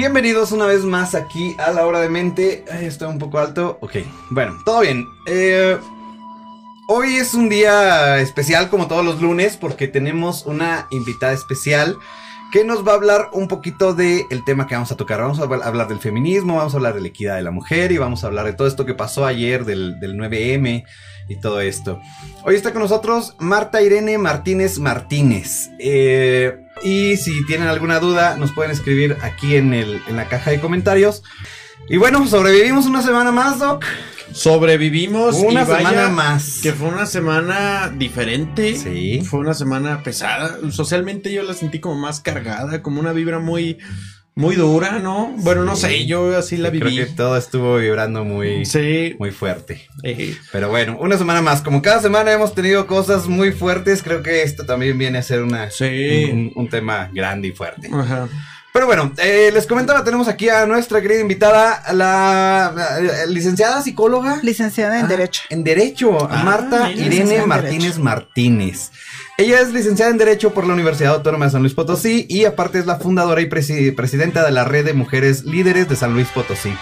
Bienvenidos una vez más aquí a la hora de mente. Ay, estoy un poco alto. Ok, bueno, todo bien. Eh, hoy es un día especial como todos los lunes porque tenemos una invitada especial que nos va a hablar un poquito del tema que vamos a tocar. Vamos a hablar del feminismo, vamos a hablar de la equidad de la mujer y vamos a hablar de todo esto que pasó ayer del, del 9M y todo esto. Hoy está con nosotros Marta Irene Martínez Martínez. Eh, y si tienen alguna duda, nos pueden escribir aquí en, el, en la caja de comentarios. Y bueno, sobrevivimos una semana más, Doc. Sobrevivimos Una y vaya semana más. Que fue una semana diferente. Sí. Fue una semana pesada. Socialmente yo la sentí como más cargada, como una vibra muy, muy dura, ¿no? Bueno, no Sí. sé, yo así la Creo viví. que todo estuvo vibrando muy, Sí. muy fuerte. Eh, Pero bueno, una semana más. Como cada semana hemos tenido cosas muy fuertes, creo que esto también viene a ser una, Sí. un, un tema grande y fuerte. Ajá. Pero bueno, eh, les comentaba, tenemos aquí a nuestra querida invitada, la, la licenciada psicóloga. Licenciada en Ah, Derecho. En Derecho, Ah, Marta. Irene Martínez Derecho. Martínez. Ella es licenciada en Derecho por la Universidad Autónoma de San Luis Potosí y aparte es la fundadora y presi- presidenta de la Red de Mujeres Líderes de San Luis Potosí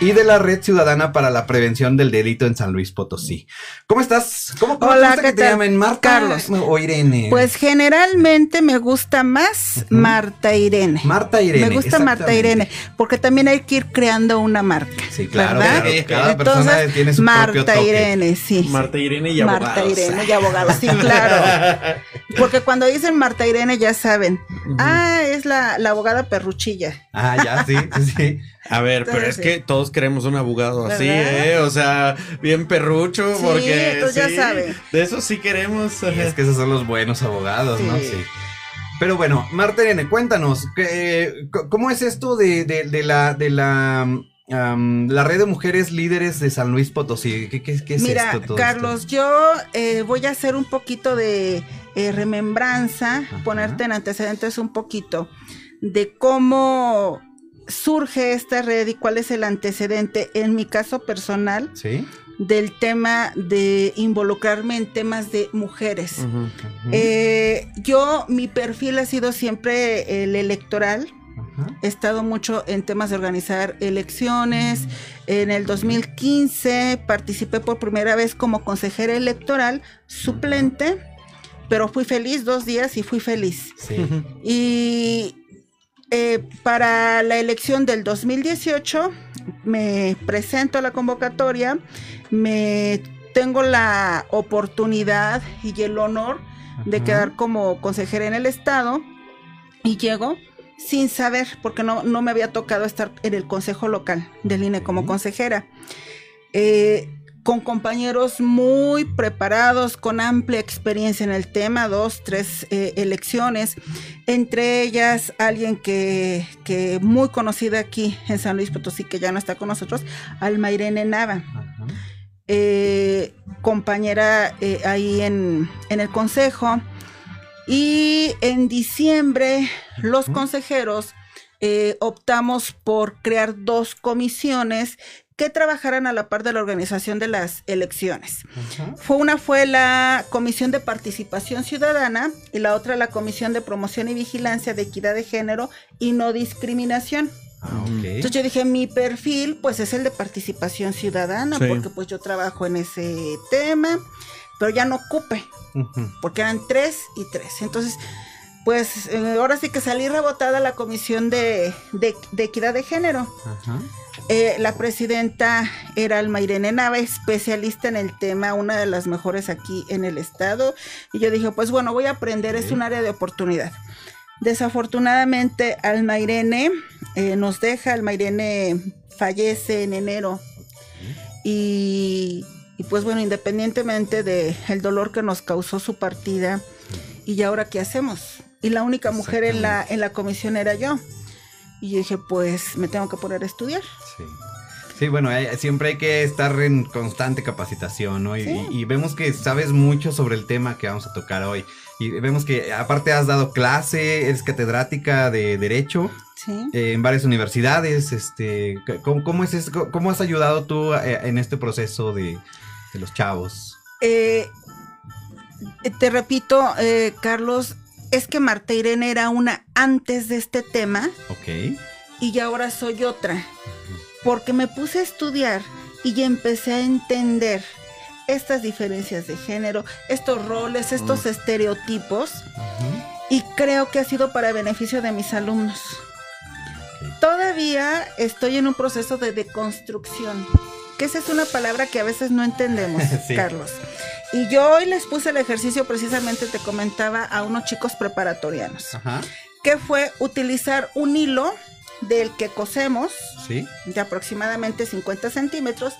y de la Red Ciudadana para la Prevención del Delito en San Luis Potosí. ¿Cómo estás? ¿Cómo, cómo te Hola, gusta ¿qué que te llamen Marta Carlos. o Irene? Pues generalmente me gusta más. Marta Irene. Marta Irene. me gusta Marta. Irene, porque también hay que ir creando una marca. Sí, claro, cada persona Entonces, tiene su propio Marta toque. Irene, sí. Marta Irene y Marta abogados. Irene y abogados, sí, claro. Porque cuando dicen Marta Irene ya saben, ah, es la, la abogada perruchilla. Ah, ya, sí, sí, sí. A ver, pero es que todos queremos un abogado así. ¿eh? O sea, bien perrucho, Sí, porque. entonces ya sí, saben. De eso sí queremos. Y es que esos son los buenos abogados, ¿no? Sí. Pero bueno, Marta Irene, cuéntanos, ¿qué- c- ¿cómo es esto de, de- de la, de la, la red de mujeres líderes de San Luis Potosí? ¿Qué, qué- qué es Mira, esto? todo Carlos, esto? yo eh, voy a hacer un poquito de eh, remembranza, Ajá. ponerte en antecedentes un poquito de cómo surge esta red y cuál es el antecedente, en mi caso personal, ¿Sí? del tema de involucrarme en temas de mujeres. Eh, yo, mi perfil ha sido siempre el electoral. He estado mucho en temas de organizar elecciones. En el 2015 participé por primera vez como consejera electoral suplente, pero fui feliz dos días y fui feliz. Sí. Y eh, para la elección del 2018 me presento a la convocatoria, me tengo la oportunidad y el honor de quedar como consejera en el estado y llego sin saber, porque no, no me había tocado estar en el consejo local del INE como consejera. Eh, con compañeros muy preparados, con amplia experiencia en el tema, dos, tres eh, elecciones, entre ellas alguien que, que muy conocida aquí en San Luis Potosí, que ya no está con nosotros, Alma Irene Nava eh, compañera eh, ahí en, en el consejo. Y en diciembre los consejeros eh, optamos por crear dos comisiones que trabajaran a la par de la organización de las elecciones. Ajá. Fue una fue la Comisión de Participación Ciudadana y la otra la Comisión de Promoción y Vigilancia de Equidad de Género y No Discriminación. Ah, ok. Entonces yo dije, mi perfil pues es el de participación ciudadana, Sí. porque pues yo trabajo en ese tema, pero ya no ocupe, porque eran tres y tres. Entonces, pues eh, ahora sí que salí rebotada a la comisión de, de- de equidad de género. Ajá. Eh, la presidenta era Alma Irene Nava, especialista en el tema, una de las mejores aquí en el estado. Y yo dije, pues bueno, voy a aprender, es un área de oportunidad. Desafortunadamente, Alma Irene eh, nos deja, Alma Irene fallece en enero. Y, y pues bueno, independientemente del el dolor que nos causó su partida, ¿y ahora qué hacemos? Y la única mujer en la, en la comisión era yo. Y yo dije, pues me tengo que poner a estudiar. Sí. Sí, bueno, hay- siempre hay que estar en constante capacitación, ¿no? Y, Sí. y- y vemos que sabes mucho sobre el tema que vamos a tocar hoy. Y vemos que aparte has dado clase, eres catedrática de Derecho Sí. eh, en varias universidades. Este, ¿cómo, cómo es eso? ¿Cómo has ayudado tú eh, en este proceso de, de los chavos? Eh, te repito, eh, Carlos, es que Marta Irene era una antes de este tema Ok. y ahora soy otra. Porque me puse a estudiar y empecé a entender estas diferencias de género, estos roles, estos estereotipos. Y creo que ha sido para beneficio de mis alumnos. Todavía estoy en un proceso de deconstrucción, que esa es una palabra que a veces no entendemos, Sí. Carlos. Y yo hoy les puse el ejercicio, precisamente te comentaba, a unos chicos preparatorianos, Ajá. que fue utilizar un hilo del que cosemos, Sí. de aproximadamente 50 centímetros,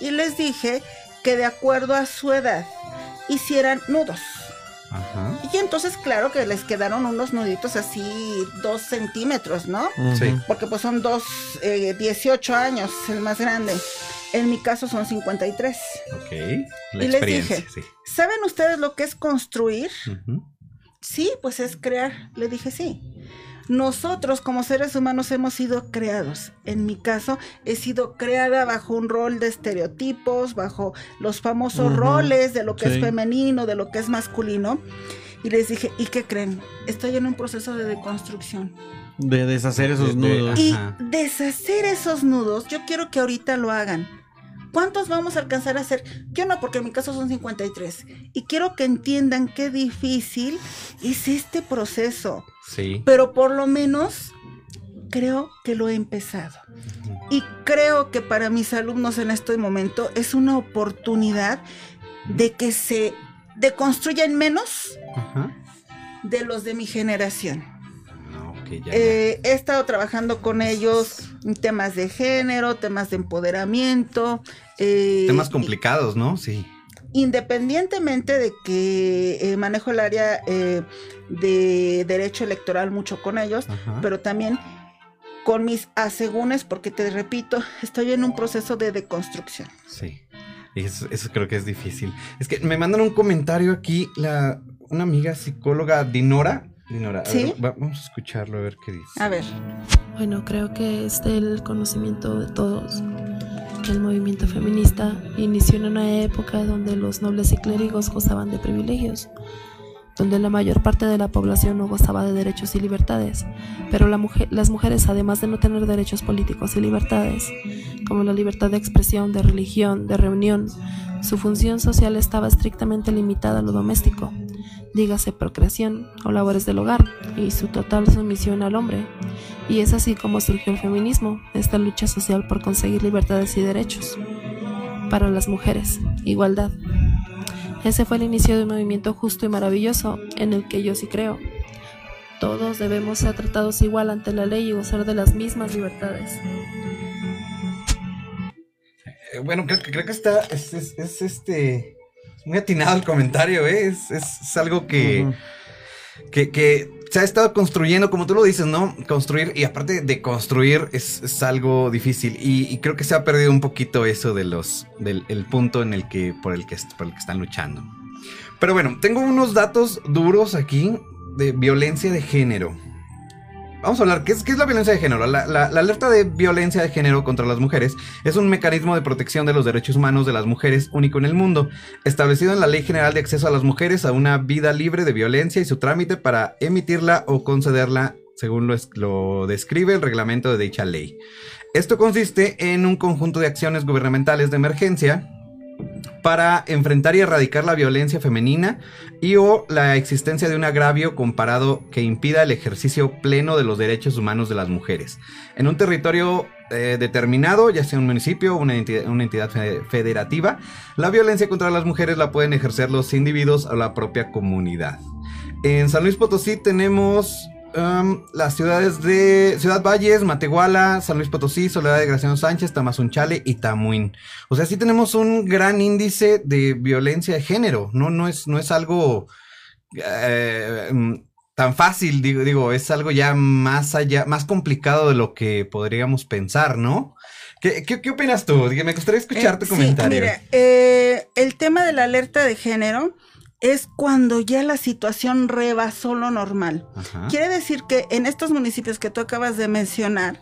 y les dije que de acuerdo a su edad hicieran nudos. Ajá. Y entonces, claro que les quedaron unos nuditos así, dos centímetros, ¿no? Sí. Porque pues son dos, eh, 18 años, el más grande. En mi caso son 53. Ok. La Y les dije, sí. ¿Saben ustedes lo que es construir? Sí, pues es crear. Le dije sí. Nosotros como seres humanos hemos sido creados. En mi caso, he sido creada bajo un rol de estereotipos, bajo los famosos roles de lo que sí. es femenino, de lo que es masculino. Y les dije, ¿y qué creen? Estoy en un proceso de deconstrucción. De deshacer esos nudos. Y Ajá. deshacer esos nudos, yo quiero que ahorita lo hagan. ¿Cuántos vamos a alcanzar a hacer? Yo no, porque en mi caso son 53. Y quiero que entiendan qué difícil es este proceso. Sí. Pero por lo menos creo que lo he empezado. Y creo que para mis alumnos en este momento es una oportunidad de que se deconstruyan menos Ajá. de los de mi generación. No, ok, ya, ya. Eh, he estado trabajando con ellos temas de género, temas de empoderamiento. eh, Temas complicados, ¿no? Sí. Independientemente de que eh, manejo el área eh, de derecho electoral mucho con ellos, Ajá. pero también con mis asegúnes, porque te repito, estoy en un proceso de deconstrucción. Sí. Y eso, eso creo que es difícil. Es que me mandan un comentario aquí, la, una amiga psicóloga, Dinora. Dinora, a Sí. ver, vamos a escucharlo a ver qué dice. A ver, Bueno, creo que es del conocimiento de todos que el movimiento feminista inició en una época donde los nobles y clérigos gozaban de privilegios, donde la mayor parte de la población no gozaba de derechos y libertades, pero la mujer- las mujeres, además de no tener derechos políticos y libertades, como la libertad de expresión, de religión, de reunión, su función social estaba estrictamente limitada a lo doméstico, dígase procreación o labores del hogar, y su total sumisión al hombre. Y es así como surgió el feminismo, esta lucha social por conseguir libertades y derechos. Para las mujeres, igualdad. Ese fue el inicio de un movimiento justo y maravilloso en el que yo sí creo. Todos debemos ser tratados igual ante la ley y gozar de las mismas libertades. Eh, bueno, creo, que- creo que está, es, es- es este, es muy atinado el comentario, ¿eh? Es, es- algo que, que, que se ha estado construyendo, como tú lo dices, ¿no? Construir, y aparte de construir, es, es algo difícil. Y, y creo que se ha perdido un poquito eso de los, del el punto en el que, por el que, por el que están luchando. Pero bueno, tengo unos datos duros aquí de violencia de género. Vamos a hablar, ¿qué es, la violencia de género? La, alerta de violencia de género contra las mujeres es un mecanismo de protección de los derechos humanos de las mujeres único en el mundo, establecido en la Ley General de Acceso a las Mujeres a una vida libre de violencia y su trámite para emitirla o concederla según lo describe el reglamento de dicha ley. Esto consiste en un conjunto de acciones gubernamentales de emergencia para enfrentar y erradicar la violencia femenina y o la existencia de un agravio comparado que impida el ejercicio pleno de los derechos humanos de las mujeres. En un territorio eh, determinado, ya sea un municipio o una entidad, federativa, la violencia contra las mujeres la pueden ejercer los individuos o la propia comunidad. En San Luis Potosí tenemos um, las ciudades de Ciudad Valles, Matehuala, San Luis Potosí, Soledad de Graciano Sánchez, Tamazunchale y Tamuín. O sea, sí tenemos un gran índice de violencia de género. No, no es, no es algo eh, mm, tan fácil, digo, digo, es algo ya más allá, más complicado de lo que podríamos pensar, ¿no? ¿Qué, qué, qué opinas tú? Me gustaría escuchar Eh, tu sí, comentario. mira, eh, el tema de la alerta de género es cuando ya la situación rebasó lo normal. Ajá. Quiere decir que en estos municipios que tú acabas de mencionar,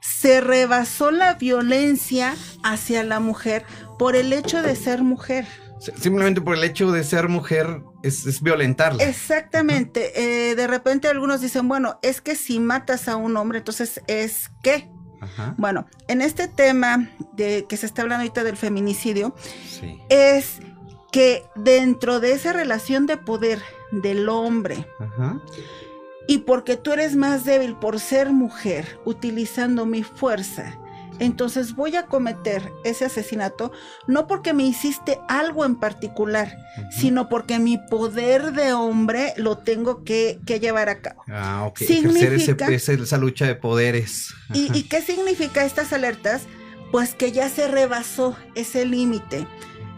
se rebasó la violencia hacia la mujer por el hecho de ser mujer. Simplemente por el hecho de ser mujer es, es violentarla. Exactamente. eh, de repente algunos dicen, bueno, es que si matas a un hombre, entonces es qué. Ajá. Bueno, en este tema de que se está hablando ahorita del feminicidio, Sí. es que dentro de esa relación de poder del hombre Ajá. y porque tú eres más débil por ser mujer, utilizando mi fuerza, entonces voy a cometer ese asesinato no porque me hiciste algo en particular, sino porque mi poder de hombre lo tengo que, que llevar a cabo. Ah, ok. Significa- ese- esa lucha de poderes. ¿Y, y qué significa estas alertas? Pues que ya se rebasó ese límite.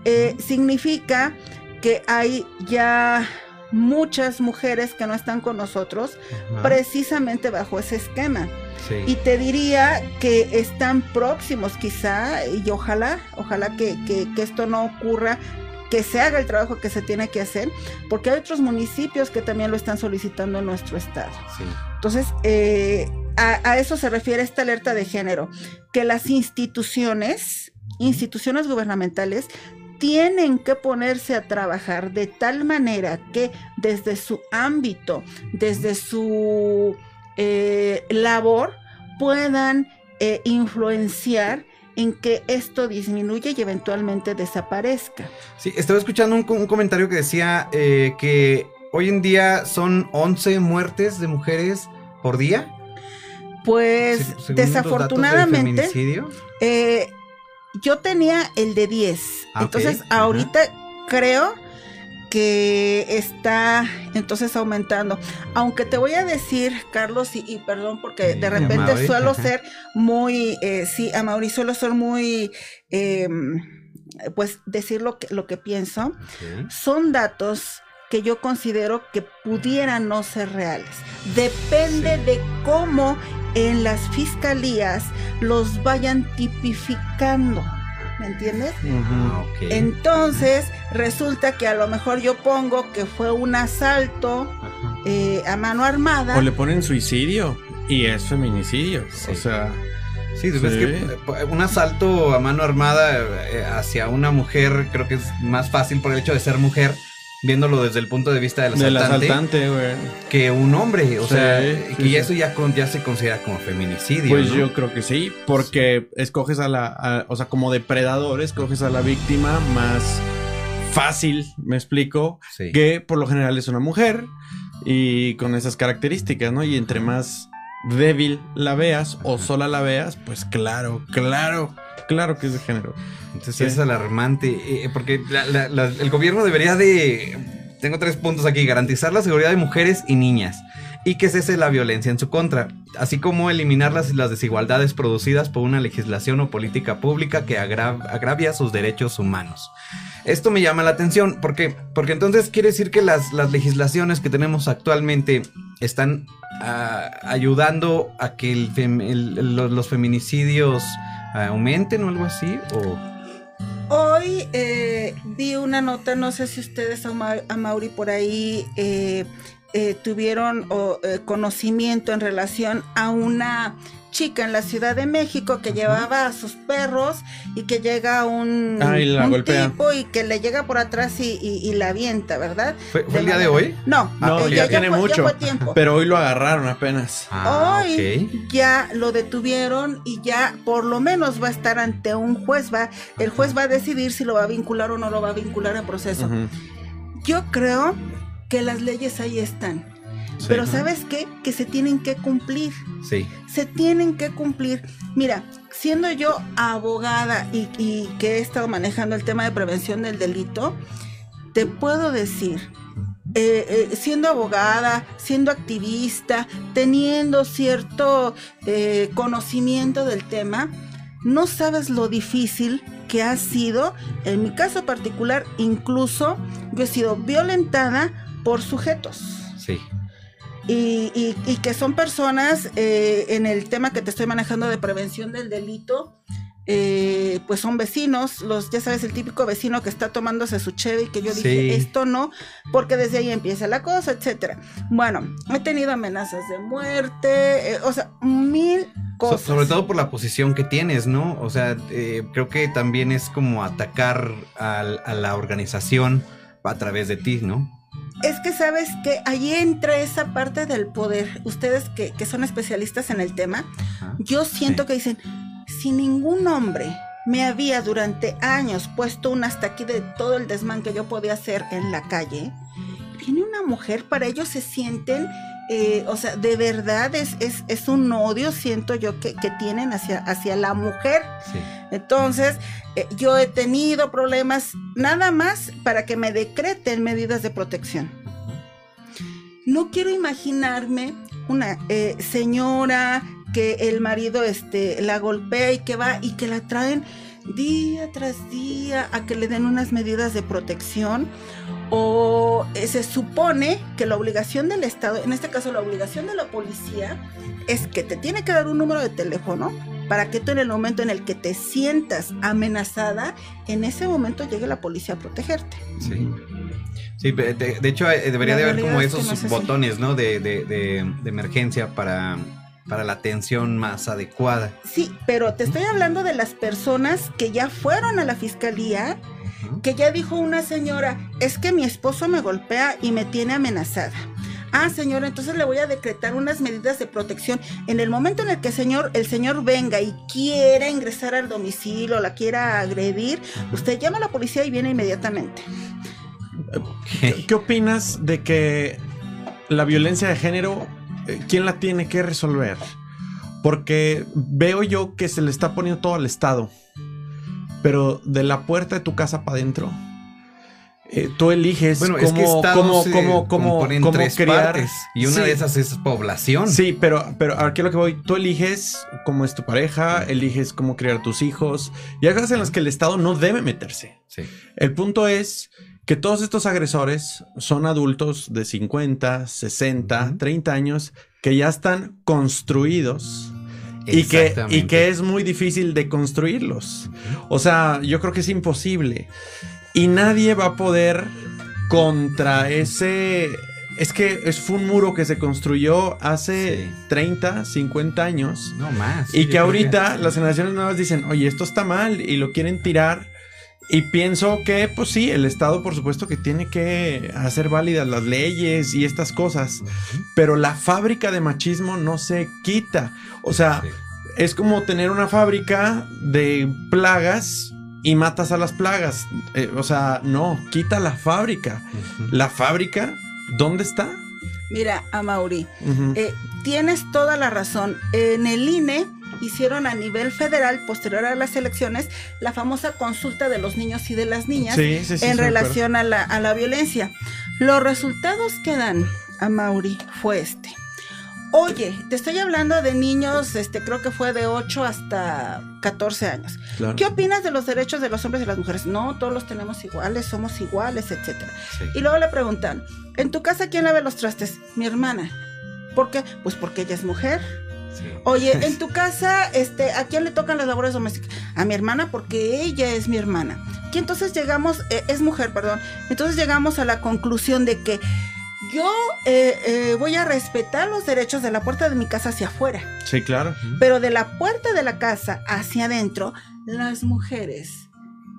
Eh, significa que hay ya muchas mujeres que no están con nosotros Ajá. precisamente bajo ese esquema. Sí. Y te diría que están próximos quizá, y ojalá, ojalá que, que- que esto no ocurra, que se haga el trabajo que se tiene que hacer, porque hay otros municipios que también lo están solicitando en nuestro estado. Sí. Entonces, eh, a, a eso se refiere esta alerta de género, que las instituciones, instituciones gubernamentales, tienen que ponerse a trabajar de tal manera que desde su ámbito, desde su eh, labor, puedan eh, influenciar en que esto disminuya y eventualmente desaparezca. Sí, estaba escuchando un, co- un comentario que decía eh, que hoy en día son 11 muertes de mujeres por día. Pues desafortunadamente. Eh, yo tenía el de 10. Ah, Entonces, ahorita creo que está entonces aumentando. Aunque te voy a decir, Carlos, y, y perdón porque Sí, de repente suelo ajá. ser muy, eh, sí, a Mauri suelo ser muy, eh, pues decir lo que, lo que pienso. Son datos que yo considero que pudieran no ser reales. Depende Sí. de cómo en las fiscalías los vayan tipificando. ¿Me entiendes? Ah, ok. Entonces, resulta que a lo mejor yo pongo que fue un asalto eh, a mano armada. O le ponen suicidio y es feminicidio. Sí. O sea, Sí, ves Sí. que eh, un asalto a mano armada eh, hacia una mujer creo que es más fácil por el hecho de ser mujer, viéndolo desde el punto de vista del del asaltante, asaltante, que un hombre. O Sí, sea, sí, que sí. eso ya, con- ya se considera como feminicidio. Pues ¿no? yo creo que sí, porque escoges a la, a- o sea, como depredador, escoges a la víctima más fácil, me explico, que por lo general es una mujer y con esas características, ¿no? Y entre más débil la veas o sola la veas, pues claro, claro, claro que es de género. Entonces Sí. es alarmante, eh, porque la- la- la- el gobierno debería de, tengo tres puntos aquí, garantizar la seguridad de mujeres y niñas y que cese la violencia en su contra, así como eliminar las, las desigualdades producidas por una legislación o política pública que agra- agravia sus derechos humanos. Esto me llama la atención, porque, porque entonces quiere decir que las, las legislaciones que tenemos actualmente están ah, ayudando a que el fem- el- el- los, los feminicidios aumenten o algo así, o... Hoy eh, vi una nota, no sé si ustedes a, Ma- Mauri por ahí eh, eh, tuvieron o, eh, conocimiento en relación a una chica en la Ciudad de México que llevaba a sus perros y que llega un, Ah, y la un golpea. tipo y que le llega por atrás y, y- y la avienta, ¿verdad? ¿Fue, fue el día de hoy? No, No, eh, ya tiene fue, mucho. fue tiempo. Pero hoy lo agarraron apenas. Ah, Hoy ya lo detuvieron y ya por lo menos va a estar ante un juez. Va, el juez va a decidir si lo va a vincular o no lo va a vincular al proceso. Yo creo que las leyes ahí están. Sí. Pero ¿sabes qué? Que se tienen que cumplir. Sí. Se tienen que cumplir. Mira, siendo yo abogada y, y que he estado manejando el tema de prevención del delito, te puedo decir, eh, eh, siendo abogada, siendo activista, teniendo cierto eh, conocimiento del tema, no sabes lo difícil que ha sido, en mi caso particular, incluso yo he sido violentada por sujetos Sí. Y, y- y que son personas eh, en el tema que te estoy manejando de prevención del delito, eh, pues son vecinos, los ya sabes el típico vecino que está tomándose su cheve y que yo dije Sí. esto no, porque desde ahí empieza la cosa, etcétera. Bueno, he tenido amenazas de muerte, eh, o sea, mil cosas. sobre todo por la posición que tienes, ¿no? O sea, eh, creo que también es como atacar a la organización a través de ti, ¿no? Es que sabes que ahí entra esa parte del poder. Ustedes que, son especialistas en el tema, yo siento que dicen, si ningún hombre me había durante años puesto un hasta aquí de todo el desmán que yo podía hacer en la calle, viene una mujer, para ellos se sienten, eh, o sea, de verdad es, es, un odio, siento yo, que, tienen hacia, hacia la mujer. Entonces, eh, yo he tenido problemas nada más para que me decreten medidas de protección. No quiero imaginarme una eh, señora que el marido este, la golpea y que va y que la traen día tras día a que le den unas medidas de protección o eh, se supone que la obligación del Estado, en este caso la obligación de la policía, es que te tiene que dar un número de teléfono para que tú en el momento en el que te sientas amenazada, en ese momento llegue la policía a protegerte. Sí. Sí, de, hecho eh, debería de haber como esos botones, ¿no? De, de, emergencia para, para la atención más adecuada. Sí, pero te estoy hablando de las personas que ya fueron a la fiscalía, que ya dijo una señora, es que mi esposo me golpea y me tiene amenazada. Ah, señor, entonces le voy a decretar unas medidas de protección. En el momento en el que señor, el señor venga y quiera ingresar al domicilio, la quiera agredir, usted llama a la policía y viene inmediatamente. ¿Qué opinas de que la violencia de género, eh, quién la tiene que resolver? Porque veo yo que se le está poniendo todo al Estado, pero de la puerta de tu casa para adentro. Eh, tú eliges bueno, cómo, es que cómo, cómo, cómo, tres criar. Partes, y una de esas es población. Sí, pero, pero aquí lo que voy, tú eliges cómo es tu pareja, eliges cómo criar tus hijos, y hay cosas en las que el Estado no debe meterse. Sí. El punto es que todos estos agresores son adultos de 50, 60, 30 años que ya están construidos y que, y que es muy difícil de construirlos. O sea, yo creo que es imposible. Y nadie va a poder contra ese... Es que es, fue un muro que se construyó hace 30, 50 años. No más. Y que ahorita las generaciones nuevas dicen, oye, esto está mal y lo quieren tirar y pienso que, pues sí, el Estado, por supuesto, que tiene que hacer válidas las leyes y estas cosas, pero la fábrica de machismo no se quita. O sea, es como tener una fábrica de plagas y matas a las plagas. Eh, o sea, no, quita la fábrica. La fábrica, ¿dónde está? Mira, Amaury, eh, tienes toda la razón. En el INE hicieron a nivel federal, posterior a las elecciones, la famosa consulta de los niños y de las niñas en relación a la, a la, violencia. Los resultados que dan a Mauri fue este. Oye, te estoy hablando de niños, este, creo que fue de 8 hasta 14 años. ¿Qué opinas de los derechos de los hombres y las mujeres? No, todos los tenemos iguales, somos iguales, etcétera. Y luego le preguntan, ¿en tu casa quién lave los trastes? Mi hermana. ¿Por qué? Pues porque ella es mujer. Oye, en tu casa, este, ¿a quién le tocan las labores domésticas? A mi hermana, porque ella es mi hermana. Y entonces llegamos, eh, es mujer, perdón. Entonces llegamos a la conclusión de que yo eh, eh, voy a respetar los derechos de la puerta de mi casa hacia afuera. Sí, claro. Pero de la puerta de la casa hacia adentro, las mujeres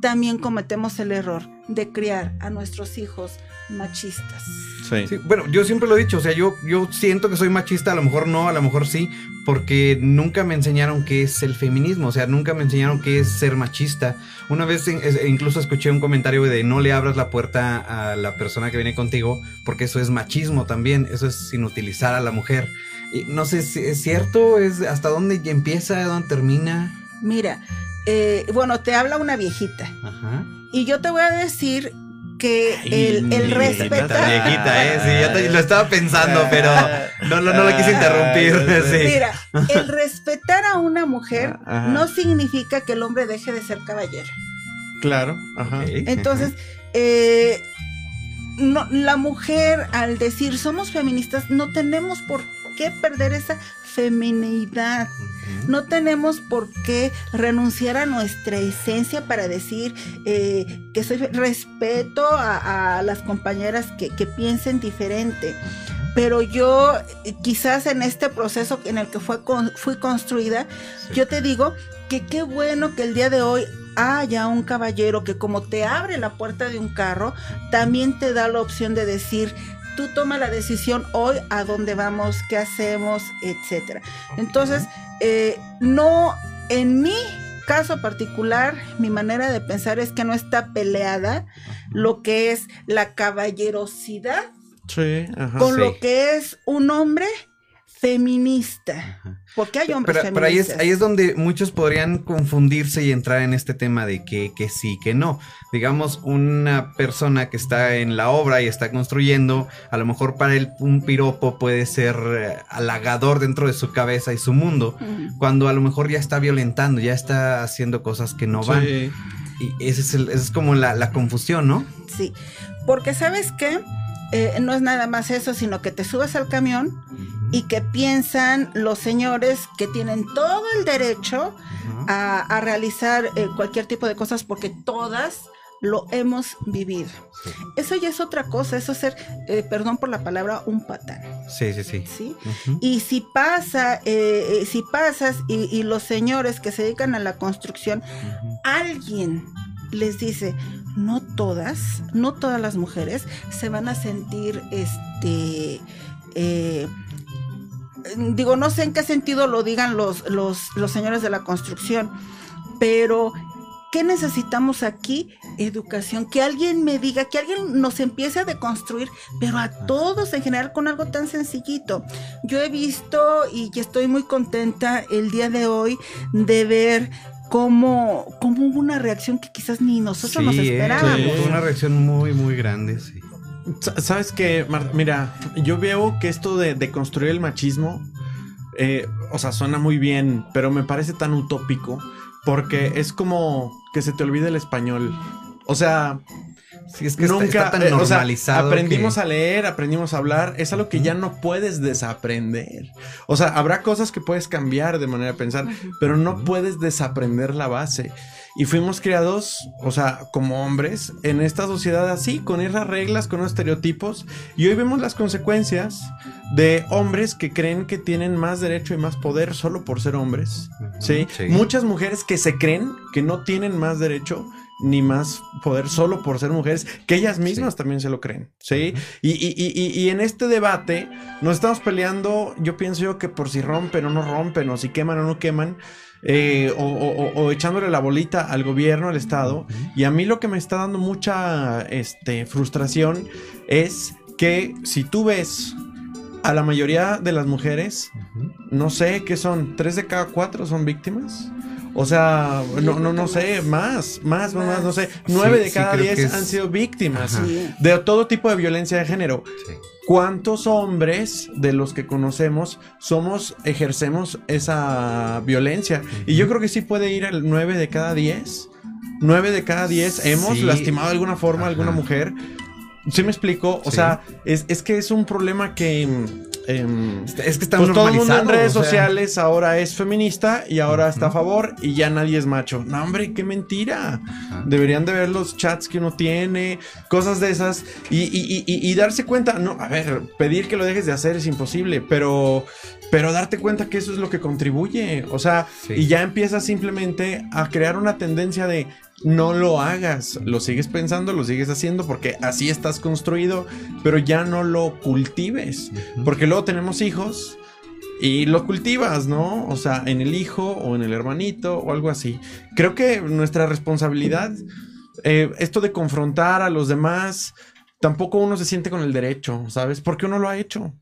también cometemos el error de criar a nuestros hijos machistas. Sí. Bueno, yo siempre lo he dicho, o sea, yo, yo siento que soy machista, a lo mejor no, a lo mejor sí, porque nunca me enseñaron qué es el feminismo, o sea, nunca me enseñaron qué es ser machista. Una vez incluso escuché un comentario de no le abras la puerta a la persona que viene contigo, porque eso es machismo también, eso es inutilizar a la mujer. Y no sé si es cierto, es hasta dónde empieza, dónde termina. Mira, eh, bueno, te habla una viejita. Ajá. Y yo te voy a decir que el, el respetar. Viejita, ¿eh? Sí, yo lo estaba pensando, pero no, no, no la quise interrumpir. Mira, el respetar a una mujer no significa que el hombre deje de ser caballero. Claro, ajá. Entonces, eh, no, la mujer, al decir somos feministas, no tenemos por qué perder esa feminidad. No tenemos por qué renunciar a nuestra esencia para decir eh, que soy respeto a, las compañeras que, piensen diferente. Pero yo, eh, quizás en este proceso en el que fue fui construida, yo te digo que qué bueno que el día de hoy haya un caballero que como te abre la puerta de un carro, también te da la opción de decir, tú toma la decisión hoy a dónde vamos, qué hacemos, etcétera. Entonces, eh, no, en mi caso particular, mi manera de pensar es que no está peleada lo que es la caballerosidad con lo que es un hombre feminista. Porque hay hombres pero, pero ahí, es, ahí es donde muchos podrían confundirse y entrar en este tema de que, que sí, que no. Digamos, una persona que está en la obra y está construyendo, a lo mejor para él un piropo puede ser eh, halagador dentro de su cabeza y su mundo, cuando a lo mejor ya está violentando, ya está haciendo cosas que no van. Y esa es, es como la, la confusión, ¿no? Sí, porque sabes qué, eh, no es nada más eso, sino que te subes al camión y que piensan los señores que tienen todo el derecho a, realizar eh, cualquier tipo de cosas porque todas lo hemos vivido. Eso ya es otra cosa, eso es ser, eh, perdón por la palabra, un patán. Sí, sí, sí. ¿Sí? Y si pasa, si pasas y, los señores que se dedican a la construcción, alguien les dice, no todas, no todas las mujeres se van a sentir, este, eh, digo, no sé en qué sentido lo digan los, los, los señores de la construcción, pero ¿qué necesitamos aquí? Educación, que alguien me diga, que alguien nos empiece a deconstruir, pero a todos en general con algo tan sencillito. Yo he visto y estoy muy contenta el día de hoy de ver cómo, cómo hubo una reacción que quizás ni nosotros nos eh, esperábamos. una reacción muy, muy grande, sí. Sabes que, mira, yo veo que esto de, construir el machismo, eh, o sea, suena muy bien, pero me parece tan utópico porque es como que se te olvide el español. O sea, es que nunca tan normalizado. aprendimos a leer, aprendimos a hablar. Es algo que ya no puedes desaprender. O sea, habrá cosas que puedes cambiar de manera de pensar, pero no puedes desaprender la base. Y fuimos criados, o sea, como hombres, en esta sociedad así, con esas reglas, con los estereotipos. Y hoy vemos las consecuencias de hombres que creen que tienen más derecho y más poder solo por ser hombres. ¿sí? Muchas mujeres que se creen que no tienen más derecho ni más poder solo por ser mujeres, que ellas mismas también se lo creen, ¿sí? y, y, y, y, en este debate nos estamos peleando, yo pienso yo que por si rompen o no rompen, o si queman o no queman, eh, o, echándole la bolita al gobierno, al Estado, y a mí lo que me está dando mucha este, frustración es que si tú ves a la mayoría de las mujeres, no sé qué son, tres de cada cuatro son víctimas. O sea, no, no, no sé, más, más, más, no sé. Nueve de cada diez han sido víctimas de todo tipo de violencia de género. ¿Cuántos hombres de los que conocemos somos, ejercemos esa violencia? Y yo creo que sí puede ir al nueve de cada diez. Nueve de cada diez hemos lastimado de alguna forma a alguna mujer. ¿Sí me explico? O sea, es, es que es un problema que Em, es que está pues todo el mundo en redes sociales ahora es feminista y ahora está a favor y ya nadie es macho. No, hombre, qué mentira. Deberían de ver los chats que uno tiene, cosas de esas y, darse cuenta. No, a ver, pedir que lo dejes de hacer es imposible, pero, pero darte cuenta que eso es lo que contribuye. O sea, y ya empiezas simplemente a crear una tendencia de no lo hagas, lo sigues pensando, lo sigues haciendo porque así estás construido, pero ya no lo cultives, porque luego tenemos hijos y lo cultivas, ¿no? O sea, en el hijo o en el hermanito o algo así. Creo que nuestra responsabilidad, eh, esto de confrontar a los demás, tampoco uno se siente con el derecho, ¿sabes? Porque uno lo ha hecho.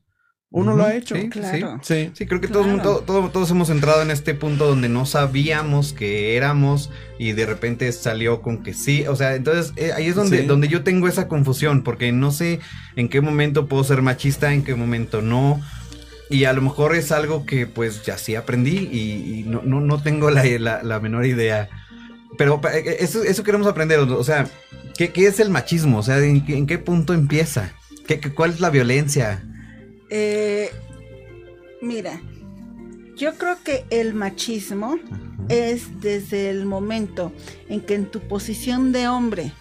Uno lo ha hecho. Sí, claro. sí, sí. creo que todos, todos, hemos entrado en este punto donde no sabíamos que éramos y de repente salió con que sí. O sea, entonces eh, ahí es donde, donde yo tengo esa confusión porque no sé en qué momento puedo ser machista, en qué momento no. Y a lo mejor es algo que pues ya sí aprendí y, no, no, tengo la, la, menor idea. Pero eh, eso, eso queremos aprender. O sea, ¿qué, qué es el machismo? O sea, ¿en, qué punto empieza? ¿Qué, ¿Cuál es la violencia? Eh, Mira, yo creo que el machismo es desde el momento en que en tu posición de hombre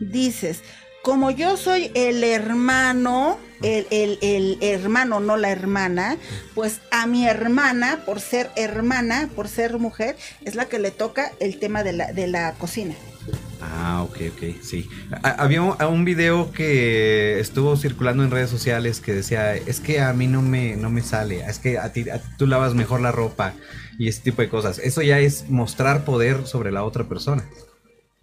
dices, como yo soy el hermano, el, el- el hermano, no la hermana, pues a mi hermana, por ser hermana, por ser mujer, es la que le toca el tema de la, de la cocina. Ah, ok, ok, sí. Ha- Había un, video que estuvo circulando en redes sociales que decía, es que a mí no me, no me sale, es que a ti, a ti tú lavas mejor la ropa y ese tipo de cosas. Eso ya es mostrar poder sobre la otra persona.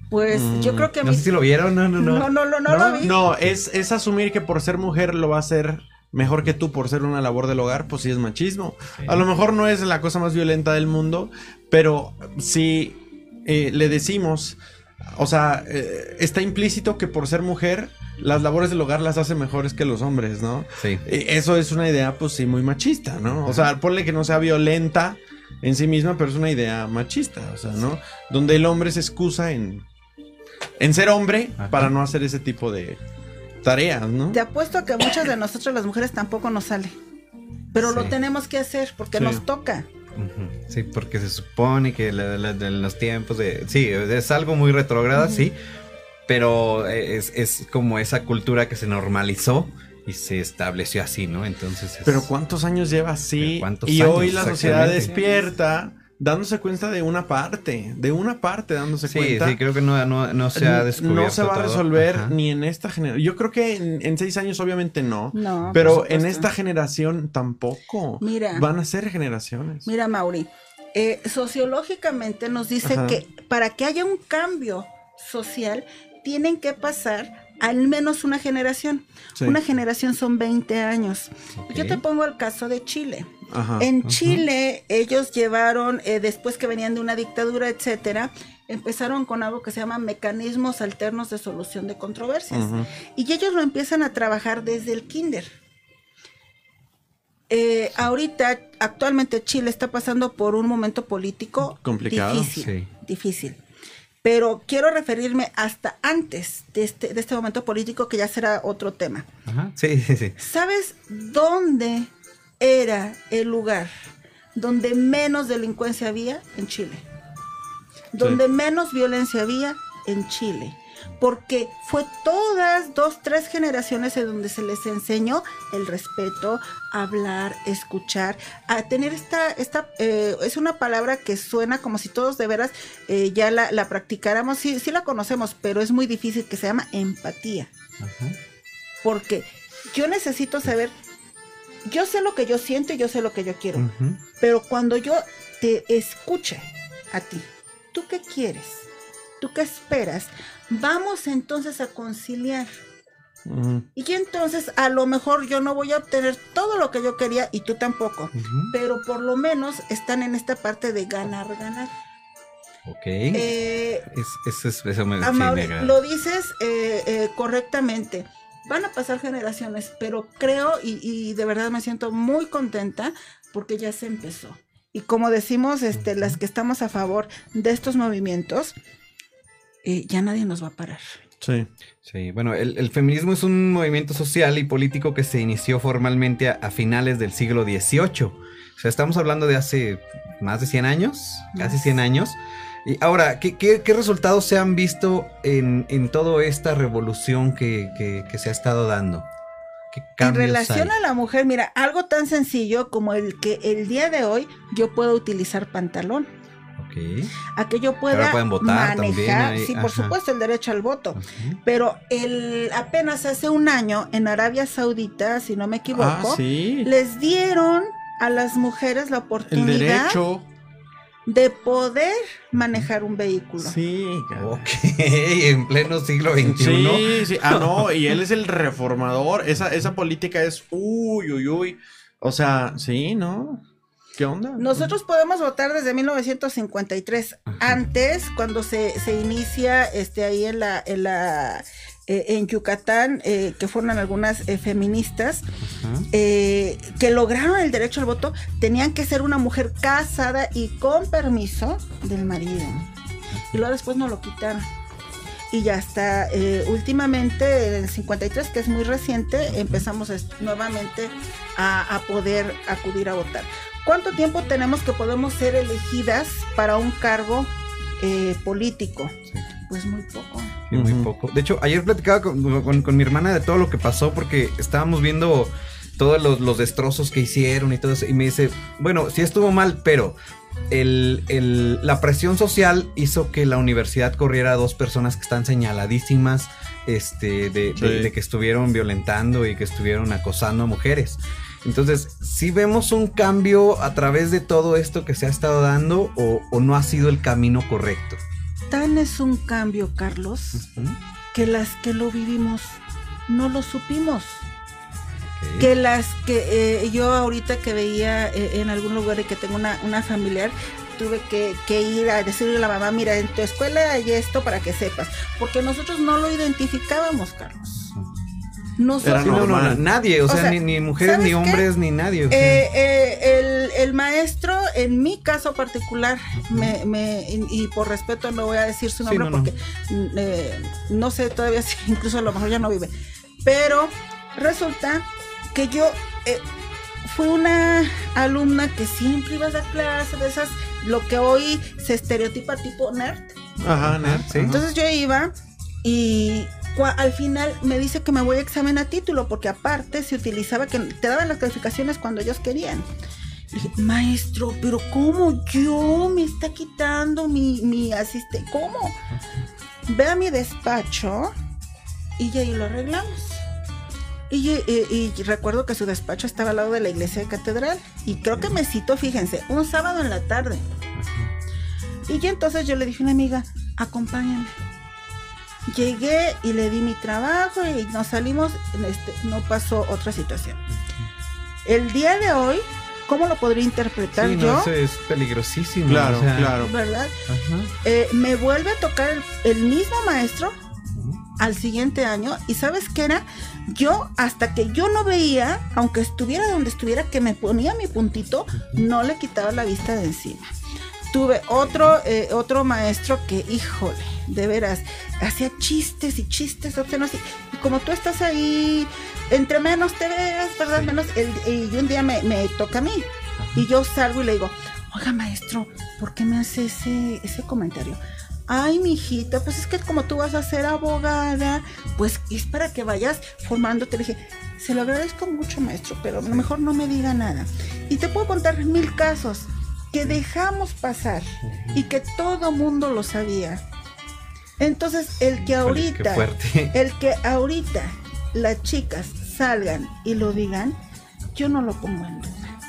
Pues yo Mm, creo que a No mí... sé si lo vieron, no, no, no. no, no, no, no lo vi. No, es, es asumir que por ser mujer lo va a hacer mejor que tú por ser una labor del hogar, pues sí es machismo. Sí. A lo mejor no es la cosa más violenta del mundo, pero si eh, le decimos, o sea, eh, está implícito que por ser mujer las labores del hogar las hace mejores que los hombres, ¿no? Sí. Eso es una idea, pues sí, muy machista, ¿no? O sea, ponle que no sea violenta en sí misma, pero es una idea machista, o sea, ¿no? Donde el hombre se excusa en, en ser hombre Ajá. para no hacer ese tipo de tareas, ¿no? Te apuesto a que a muchas de nosotros las mujeres tampoco nos sale. Pero lo tenemos que hacer porque Sí. nos toca. Sí, porque se supone que la- la- de los tiempos de... Sí, es algo muy retrógrada, sí, pero es, es como esa cultura que se normalizó y se estableció así, ¿no? Entonces... es- Pero ¿cuántos años lleva así? Pero ¿cuántos Y años? hoy la sociedad despierta dándose cuenta de una parte, de una parte dándose Sí, cuenta. sí, creo que no, no, no se ha descubierto no se va a resolver Ajá. ni en esta generación. Yo creo que en, en seis años obviamente no. No. pero en esta generación tampoco. Mira. Van a ser generaciones. Mira, Mauri, eh, sociológicamente nos dice Ajá. que para que haya un cambio social, tienen que pasar al menos una generación. Sí. Una generación son 20 años. Yo te pongo el caso de Chile. Ajá. En Chile, ellos llevaron, eh, después que venían de una dictadura, etcétera, empezaron con algo que se llama mecanismos alternos de solución de controversias. Y ellos lo empiezan a trabajar desde el kinder. Eh, ahorita, actualmente Chile está pasando por un momento político Complicado, difícil, sí. difícil. Pero quiero referirme hasta antes de este, de este momento político, que ya será otro tema. Ajá. Sí, sí, sí. ¿Sabes dónde era el lugar donde menos delincuencia había? En Chile. Donde menos violencia había en Chile. Porque fue todas dos, tres generaciones en donde se les enseñó el respeto, hablar, escuchar, a tener esta, esta eh, es una palabra que suena como si todos de veras eh, ya la, la practicáramos, sí, sí la conocemos, pero es muy difícil, que se llama empatía Ajá. porque yo necesito saber, yo sé lo que yo siento y yo sé lo que yo quiero, pero cuando yo te escuche a ti, ¿tú qué quieres? ¿Tú qué esperas? Vamos entonces a conciliar. Y entonces a lo mejor yo no voy a obtener todo lo que yo quería y tú tampoco, pero por lo menos están en esta parte de ganar, ganar. Ok. Eh, es, es, es- eso me, sí, lo dices eh, eh, correctamente. Van a pasar generaciones, pero creo y, y de verdad me siento muy contenta porque ya se empezó. Y como decimos, este, las que estamos a favor de estos movimientos, eh, ya nadie nos va a parar. Sí. Sí, bueno, el, el feminismo es un movimiento social y político que se inició formalmente a, a finales del siglo XVIII. O sea, estamos hablando de hace más de 100 años, casi 100 años. Y ahora, ¿qué, qué- qué resultados se han visto en, en toda esta revolución que, que- que se ha estado dando? ¿Qué En relación hay? a la mujer, mira, algo tan sencillo como el que el día de hoy yo puedo utilizar pantalón, A que yo pueda ahora pueden votar manejar, también ahí, sí, por ajá. supuesto, el derecho al voto. Pero el, apenas hace un año en Arabia Saudita, si no me equivoco, Ah, sí. les dieron a las mujeres la El oportunidad derecho. de poder manejar un vehículo. Sí. Ok, en pleno siglo XXI. Sí, sí. Ah, no, y él es el reformador. Esa, esa política es uy, uy, uy. O sea, sí, ¿no? ¿Qué onda? Nosotros podemos votar desde 1953. Antes, cuando se, se inicia este ahí en la, en la eh, en Yucatán, eh, que fueron algunas eh, feministas, que lograron el derecho al voto, tenían que ser una mujer casada y con permiso del marido. Y luego después no lo quitaron. y ya está. Últimamente, en el 53, que es muy reciente, empezamos nuevamente a, poder acudir a votar. ¿Cuánto tiempo tenemos que podemos ser elegidas para un cargo eh, político? Pues muy poco. muy poco. De hecho, ayer platicaba con, mi hermana de todo lo que pasó porque estábamos viendo todos los, los, destrozos que hicieron y todo eso. Y me dice, bueno, sí estuvo mal, pero el, la presión social hizo que la universidad corriera a dos personas que están señaladísimas este, de, que estuvieron violentando y que estuvieron acosando a mujeres. Entonces, si vemos un cambio a través de todo esto que se ha estado dando o, no ha sido el camino correcto. Tan es un cambio, Carlos, que las que lo vivimos no lo supimos que las que eh, yo ahorita que veía eh, en algún lugar y que tengo una, una familiar, tuve que, ir a decirle a la mamá, mira, en tu escuela hay esto para que sepas, porque nosotros no lo identificábamos, Carlos. No, no, nadie, o, sea, ni, mujeres, ni hombres, ni nadie. Eh, el, maestro, en mi caso particular, me, me, y por respeto no voy a decir su nombre porque mm, no sé todavía si incluso a lo mejor ya no vive, pero resulta que yo eh, fui una alumna que siempre iba a dar clases de esas, lo que hoy se estereotipa tipo nerd. Ajá, nerd, sí. Entonces yo iba y al final me dice que me voy a examen a título, porque aparte se utilizaba que te daban las calificaciones cuando ellos querían. Y dije, maestro, pero ¿cómo yo me está quitando mi, mi asistente? ¿Cómo? Ve a mi despacho y ahí lo arreglamos. Y, recuerdo que su despacho estaba al lado de la iglesia de catedral. Y creo que me citó, fíjense, un sábado en la tarde. Y entonces yo le dije a una amiga, acompáñame. Llegué y le di mi trabajo y nos salimos, este, no pasó otra situación. El día de hoy, ¿cómo lo podría interpretar yo? es peligrosísimo. Claro, claro. ¿Verdad? Eh, me vuelve a tocar el mismo maestro al siguiente año y sabes qué era yo hasta que yo no veía aunque estuviera donde estuviera que me ponía mi puntito no le quitaba la vista de encima tuve otro eh, otro maestro que híjole de veras hacía chistes y chistes y como tú estás ahí entre menos te ves verdad menos y un día me, me toca a mí. Y yo salgo y le digo oiga maestro ¿por qué me hace ese ese comentario Ay, mi hijita, pues es que como tú vas a ser abogada, pues es para que vayas formándote. Le dije, se lo agradezco mucho, maestro, pero a lo mejor no me diga nada. Y te puedo contar mil casos que dejamos pasar y que todo mundo lo sabía. Entonces, el que ahorita, el que ahorita las chicas salgan y lo digan, yo no lo pongo en duda.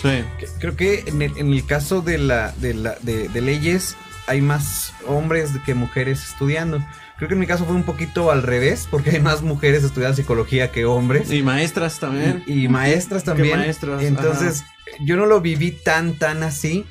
Sí. Creo que en el, caso de la, de, la, de leyes, hay más hombres que mujeres estudiando. Creo que en mi caso fue un poquito al revés, porque hay más mujeres estudiando psicología que hombres. Y maestras también. Y, maestras también. Entonces, yo no lo viví tan, tan así.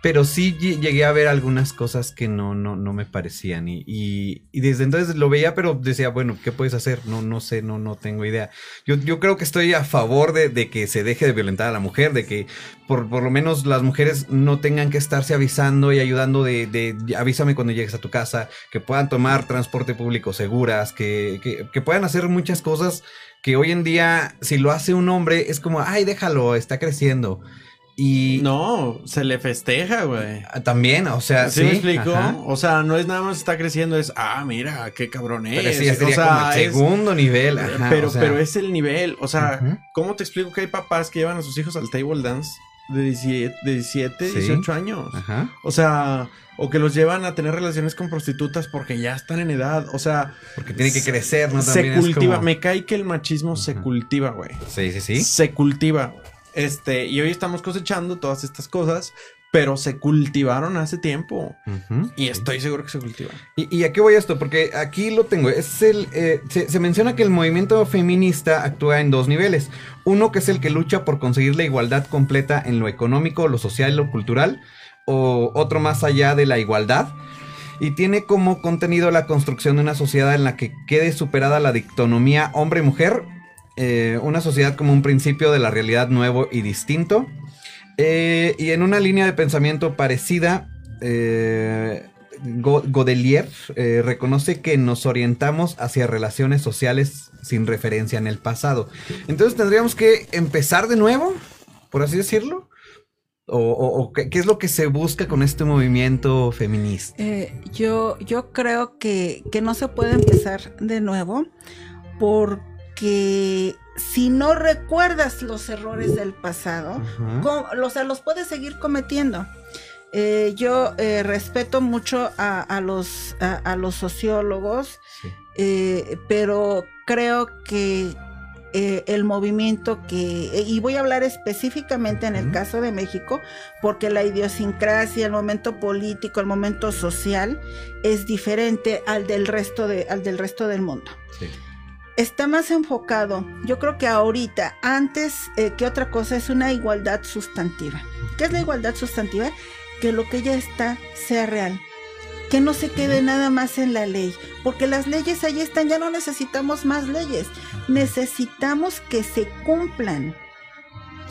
Pero sí llegué a ver algunas cosas que no, no, no me parecían. Y, y, desde entonces lo veía, pero decía, bueno, ¿qué puedes hacer? No, no sé, no, no tengo idea. Yo, yo creo que estoy a favor de, de, que se deje de violentar a la mujer, de que por, por, lo menos las mujeres no tengan que estarse avisando y ayudando de, de, avísame cuando llegues a tu casa, que puedan tomar transporte público seguras, que, que, que puedan hacer muchas cosas que hoy en día, si lo hace un hombre, es como, ay, déjalo, está creciendo. Y no, se le festeja, güey. Ah, también, o sea, ¿sí, me explico? O sea, no es nada más está creciendo, es ah, mira, qué cabrón es. Pero sí, sería como el segundo nivel. pero, pero es el nivel. O sea, ¿cómo te explico que hay papás que llevan a sus hijos al table dance de 17, 18 años? Ajá. O sea, o que los llevan a tener relaciones con prostitutas porque ya están en edad. O sea, porque tiene que crecer, ¿no? se cultiva. Me cae que el machismo se cultiva, güey. Sí, sí, sí. Se cultiva. Este, y hoy estamos cosechando todas estas cosas, pero se cultivaron hace tiempo. Y estoy seguro que se cultivan. ¿Y, ¿Y, a qué voy esto? Porque aquí lo tengo. Es el, eh, se, menciona que el movimiento feminista actúa en dos niveles. Uno que es el que lucha por conseguir la igualdad completa en lo económico, lo social y lo cultural. O otro más allá de la igualdad. Y tiene como contenido la construcción de una sociedad en la que quede superada la dictonomía hombre-mujer eh, una sociedad como un principio de la realidad nuevo y distinto. Eh, y en una línea de pensamiento parecida, eh, Godelier eh, reconoce que nos orientamos hacia relaciones sociales sin referencia en el pasado. Entonces tendríamos que empezar de nuevo, por así decirlo. ¿O, qué, es lo que se busca con este movimiento feminista? Yo, yo creo que, no se puede empezar de nuevo porque si no recuerdas los errores del pasado, los puedes seguir cometiendo. Eh, yo eh, respeto mucho a, los, a, los sociólogos, pero creo que eh, el movimiento que, eh, y voy a hablar específicamente en el caso de México, porque la idiosincrasia, el momento político, el momento social es diferente al del resto, de, al del, resto del mundo. Está más enfocado, yo creo que ahorita, antes eh, que otra cosa, es una igualdad sustantiva. ¿Qué es la igualdad sustantiva? Que lo que ya está sea real que no se quede nada más en la ley, porque las leyes ahí están, ya no necesitamos más leyes, necesitamos que se cumplan.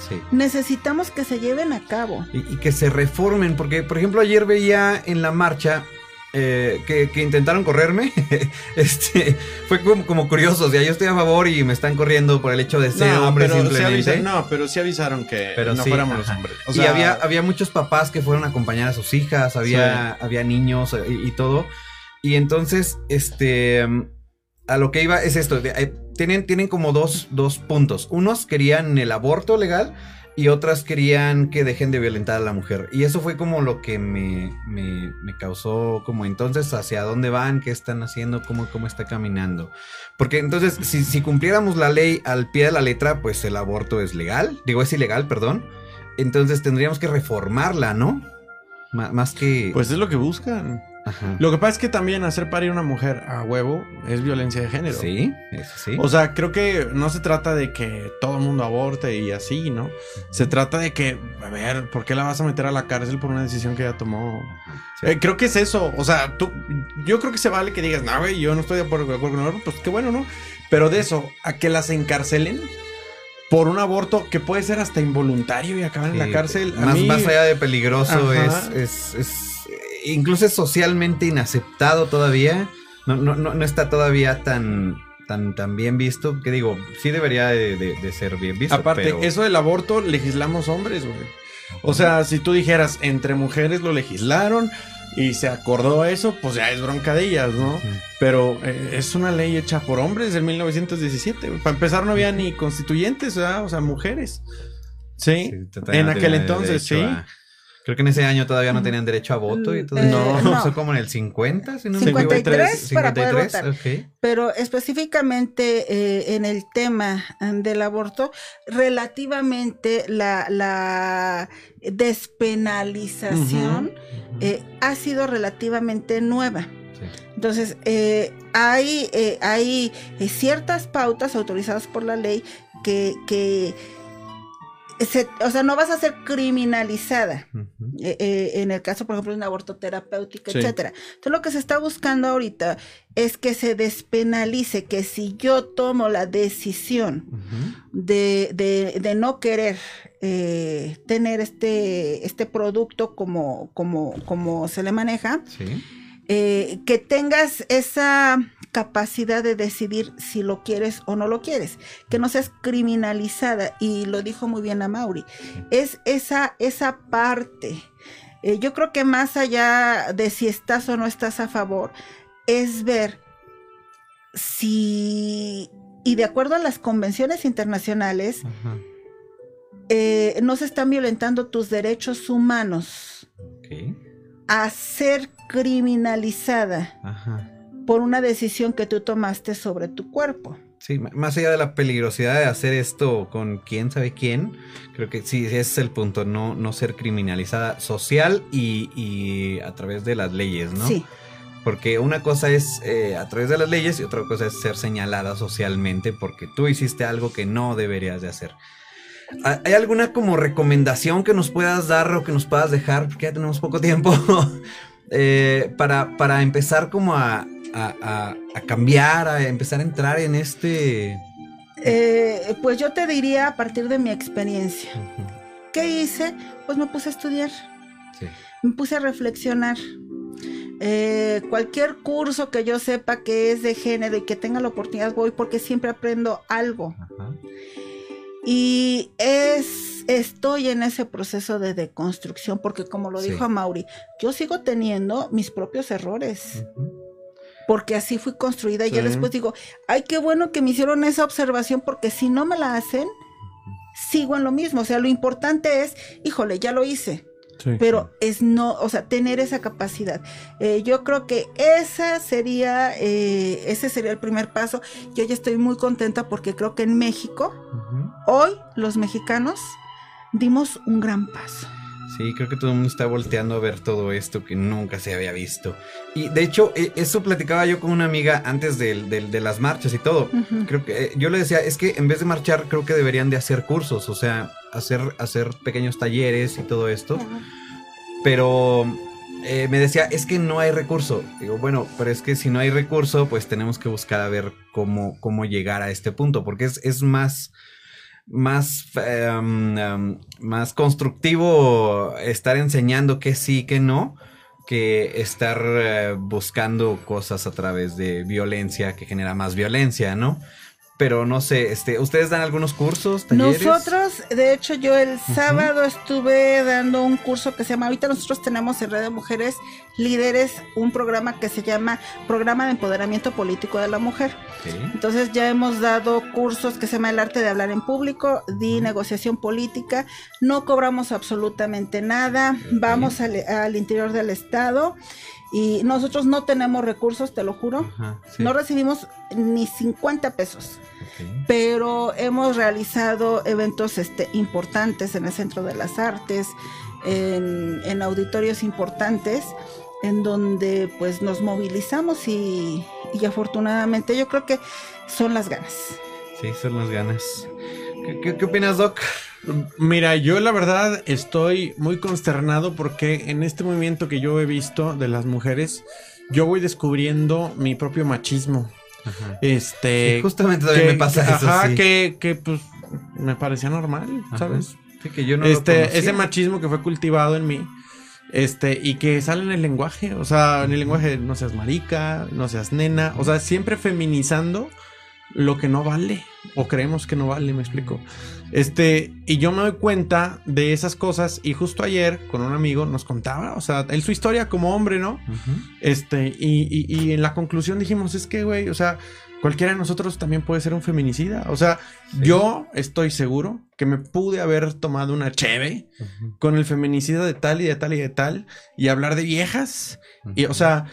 Sí. Necesitamos que se lleven a cabo. Y, y, que se reformen, porque por ejemplo ayer veía en la marcha eh, que, intentaron correrme, este, fue como, curioso. O sea, yo estoy a favor y me están corriendo por el hecho de ser hombre simplemente. no, pero sí avisaron que no fuéramos los hombres. y había, había muchos papás que fueron a acompañar a sus hijas, había, había niños eh, y, todo. Y entonces, este, a lo que iba es esto. Eh, tienen, tienen como dos, dos puntos. Unos querían el aborto legal y otras querían que dejen de violentar a la mujer. Y eso fue como lo que me, me, causó como entonces hacia dónde van, qué están haciendo, cómo, cómo está caminando. Porque entonces si, si cumpliéramos la ley al pie de la letra, pues el aborto es legal, digo es ilegal, perdón. Entonces tendríamos que reformarla, ¿no? más que... Pues es lo que buscan. Lo que pasa es que también hacer parir una mujer a huevo es violencia de género. Sí, eso sí. O sea, creo que no se trata de que todo el mundo aborte y así, ¿no? Se trata de que, a ver, ¿por qué la vas a meter a la cárcel por una decisión que ella tomó? Eh, creo que es eso. O sea, tú, yo creo que se vale que digas, no, güey, yo no estoy de acuerdo con el aborto, pues qué bueno, ¿no? Pero de eso, a que las encarcelen por un aborto que puede ser hasta involuntario y acabar en la cárcel. Más, más allá de peligroso es, es incluso es socialmente inaceptado todavía. No, no, no, está todavía tan, tan, tan bien visto. Que digo, sí debería de, ser bien visto. Aparte, eso del aborto legislamos hombres, güey. O sea, si tú dijeras, entre mujeres lo legislaron y se acordó eso, pues ya es bronca de ellas, ¿no? Pero eh, es una ley hecha por hombres del 1917. Para empezar, no había ni constituyentes, o sea, mujeres. Sí, en aquel entonces, sí. Creo que en ese año todavía no tenían derecho a voto y todo. no, no. como en el 50, si no 53, para poder votar. Pero específicamente eh, en el tema del aborto, relativamente la, despenalización eh, ha sido relativamente nueva. Entonces, eh, hay, hay ciertas pautas autorizadas por la ley que, que o sea, no vas a ser criminalizada. Eh, eh, en el caso, por ejemplo, de un aborto terapéutico, etcétera. Entonces, lo que se está buscando ahorita es que se despenalice, que si yo tomo la decisión de, no querer eh, tener este, este producto como, como, como se le maneja, que tengas esa capacidad de decidir si lo quieres o no lo quieres, que no seas criminalizada, y lo dijo muy bien a Mauri, es esa, esa parte. Eh, yo creo que más allá de si estás o no estás a favor, es ver si, y de acuerdo a las convenciones internacionales, eh, no se están violentando tus derechos humanos. A ser criminalizada. Ajá por una decisión que tú tomaste sobre tu cuerpo. Sí, más allá de la peligrosidad de hacer esto con quién sabe quién, creo que sí, ese es el punto, no, no ser criminalizada social y, a través de las leyes, ¿no? Sí. Porque una cosa es eh, a través de las leyes y otra cosa es ser señalada socialmente porque tú hiciste algo que no deberías de hacer. ¿Hay alguna como recomendación que nos puedas dar o que nos puedas dejar? Porque ya tenemos poco tiempo. Eh, para, para empezar como a, a, cambiar, a empezar a entrar en este... Eh, pues yo te diría a partir de mi experiencia. ¿Qué hice? Pues me puse a estudiar. Me puse a reflexionar. Eh, cualquier curso que yo sepa que es de género y que tenga la oportunidad voy porque siempre aprendo algo. Y es, estoy en ese proceso de deconstrucción porque como lo dijo Mauri, yo sigo teniendo mis propios errores. Porque así fui construida y yo después digo, ay, qué bueno que me hicieron esa observación porque si no me la hacen, sigo en lo mismo. O sea, lo importante es, híjole, ya lo hice pero es no, o sea, tener esa capacidad. Eh, yo creo que esa sería, eh, ese sería el primer paso. Yo ya estoy muy contenta porque creo que en México, hoy los mexicanos dimos un gran paso. Sí, creo que todo el mundo está volteando a ver todo esto que nunca se había visto. Y de hecho, e, eso platicaba yo con una amiga antes de, las marchas y todo. Creo que eh, yo le decía, es que en vez de marchar, creo que deberían de hacer cursos, o sea, hacer, hacer pequeños talleres y todo esto. Pero eh, me decía, es que no hay recurso. Digo, bueno, pero es que si no hay recurso, pues tenemos que buscar a ver cómo, cómo llegar a este punto, porque es, es más más, em, em, más constructivo estar enseñando que sí, que no, que estar eh, buscando cosas a través de violencia que genera más violencia, ¿no? Pero no sé, este, ¿ustedes dan algunos cursos? Nosotros, de hecho, yo el sábado estuve dando un curso que se llama, ahorita nosotros tenemos en Red de Mujeres Líderes un programa que se llama Programa de Empoderamiento Político de la Mujer. Entonces ya hemos dado cursos que se llama El Arte de Hablar en Público, di negociación política, no cobramos absolutamente nada, vamos al, al interior del Estado y nosotros no tenemos recursos, te lo juro. No recibimos ni 50 pesos. Pero hemos realizado eventos este, importantes en el Centro de las Artes, en, auditorios importantes, en donde pues nos movilizamos y, afortunadamente yo creo que son las ganas. Sí, son las ganas. ¿Qué, qué opinas, Doc? Mira, yo la verdad estoy muy consternado porque en este movimiento que yo he visto de las mujeres, yo voy descubriendo mi propio machismo. Este. justamente también me pasa eso. Ajá, que, que pues me parecía normal, ¿sabes? Sí, que yo no este, ese machismo que fue cultivado en mí. Este, y que sale en el lenguaje, o sea, en el lenguaje no seas marica, no seas nena, o sea, siempre feminizando lo que no vale o creemos que no vale, me explico. Este, y yo me doy cuenta de esas cosas y justo ayer con un amigo nos contaba, o sea, él su historia como hombre, ¿no? Este, y, en la conclusión dijimos, es que, güey, o sea, cualquiera de nosotros también puede ser un feminicida. O sea, yo estoy seguro que me pude haber tomado una cheve con el feminicida de tal y de tal y de tal y hablar de viejas. Y, o sea,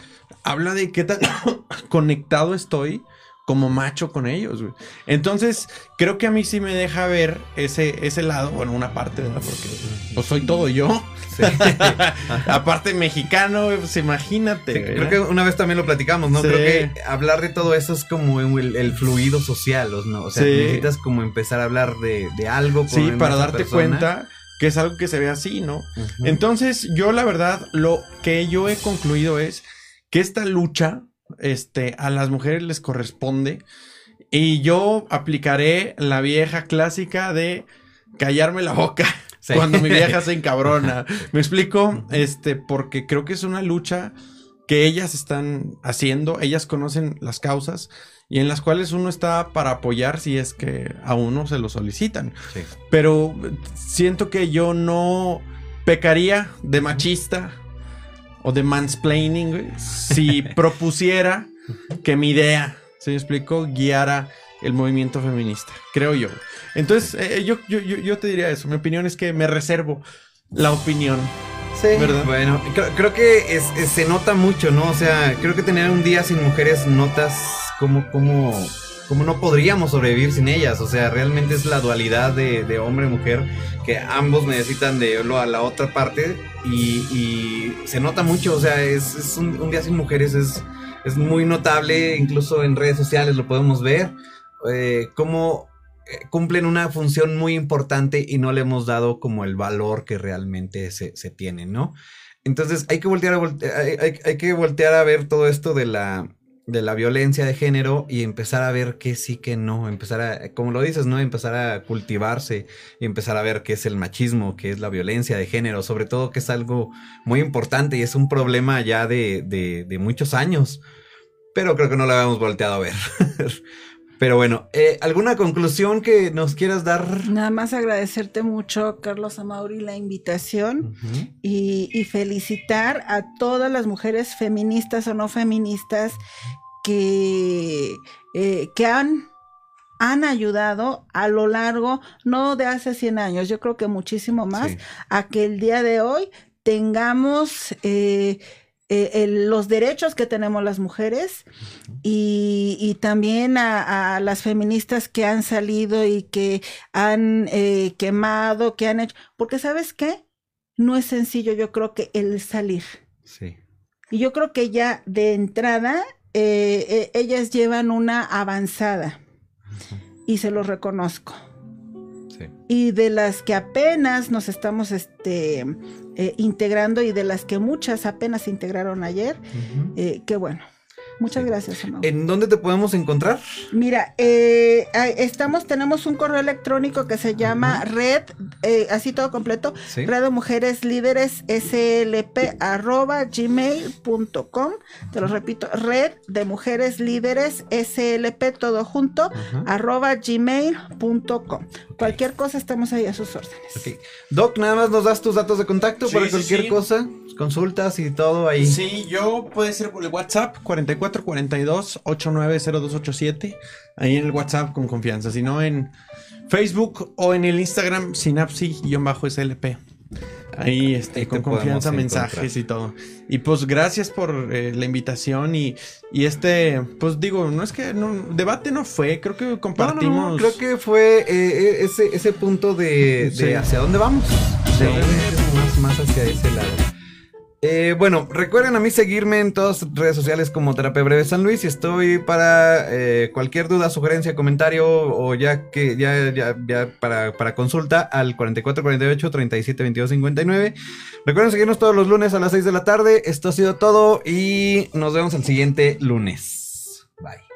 habla de qué tan conectado estoy como macho con ellos, güey. Entonces, creo que a mí sí me deja ver ese, ese lado, bueno, una parte, ¿verdad? Porque pues soy todo yo. Aparte mexicano, pues imagínate. creo que una vez también lo platicamos, ¿no? Creo que hablar de todo eso es como el, fluido social, ¿no? O sea, necesitas como empezar a hablar de, algo. Con sí, para darte cuenta que es algo que se ve así, ¿no? Entonces, yo la verdad, lo que yo he concluido es que esta lucha este, a las mujeres les corresponde. Y yo aplicaré la vieja clásica de callarme la boca cuando mi vieja se encabrona. ¿Me explico? Este, porque creo que es una lucha que ellas están haciendo, ellas conocen las causas y en las cuales uno está para apoyar si es que a uno se lo solicitan. Pero siento que yo no pecaría de machista o de mansplaining, si propusiera que mi idea, se me explicó, guiara el movimiento feminista, creo yo. Entonces, eh, yo, yo, yo, te diría eso. Mi opinión es que me reservo la opinión. Sí, ¿verdad? Bueno, creo, que se nota mucho, ¿no? O sea, creo que tener un día sin mujeres notas como, como, como no podríamos sobrevivir sin ellas. O sea, realmente es la dualidad de, de hombre-mujer que ambos necesitan de lo a la otra parte y, se nota mucho, o sea, es, un, día sin mujeres, es, es muy notable, incluso en redes sociales lo podemos ver, eh, cómo eh, cumplen una función muy importante y no le hemos dado como el valor que realmente se, tiene, ¿no? Entonces hay que voltear a, hay, hay, que voltear a ver todo esto de la, de la violencia de género y empezar a ver qué sí, que no, empezar a, como lo dices, ¿no? Empezar a cultivarse y empezar a ver qué es el machismo, qué es la violencia de género, sobre todo que es algo muy importante y es un problema ya de, de, de muchos años, pero creo que no lo habíamos volteado a ver. Pero bueno, eh, ¿alguna conclusión que nos quieras dar? Nada más agradecerte mucho, Carlos Amauri, la invitación y, y, felicitar a todas las mujeres feministas o no feministas que, eh, que han, han ayudado a lo largo, no de hace 100 años, yo creo que muchísimo más, sí. a que el día de hoy tengamos... Eh, eh, el, los derechos que tenemos las mujeres y, y también a, a, las feministas que han salido y que han eh, quemado, que han hecho, porque sabes qué, no es sencillo, yo creo que el salir. Sí. Y yo creo que ya de entrada eh, eh, ellas llevan una avanzada uh -huh. y se lo reconozco. Sí. Y de las que apenas nos estamos este, eh, integrando y de las que muchas apenas se integraron ayer, uh -huh. eh, qué bueno. Muchas sí. gracias, Amado. ¿En dónde te podemos encontrar? Mira, eh, estamos, tenemos un correo electrónico que se llama uh -huh. red, eh, así todo completo, ¿Sí? red de mujeres líderes slp arroba gmail.com. Te lo repito, red de mujeres líderes slp todo junto uh -huh. arroba gmail.com. Okay. Cualquier cosa estamos ahí a sus órdenes. Okay. Doc, nada más nos das tus datos de contacto sí, para cualquier sí, cosa, consultas y todo ahí. Sí, yo puede ser por el WhatsApp 44 442 890287 ahí en el WhatsApp con confianza, si no en Facebook o en el Instagram sinapsi-slp. Ahí, este, ahí con confianza, mensajes y todo. Y pues gracias por eh, la invitación y, y, este, pues digo, no es que no, debate no fue, creo que compartimos. No, no, creo que fue eh, ese, ese punto de, de sí. hacia dónde vamos. Sí. Más, más hacia ese lado. Eh, bueno, recuerden a mí seguirme en todas las redes sociales como Terapia Breve San Luis y estoy para eh, cualquier duda, sugerencia, comentario o ya que ya, para, consulta al 4448 37 22 59. Recuerden seguirnos todos los lunes a las 6 de la tarde. Esto ha sido todo y nos vemos el siguiente lunes. Bye.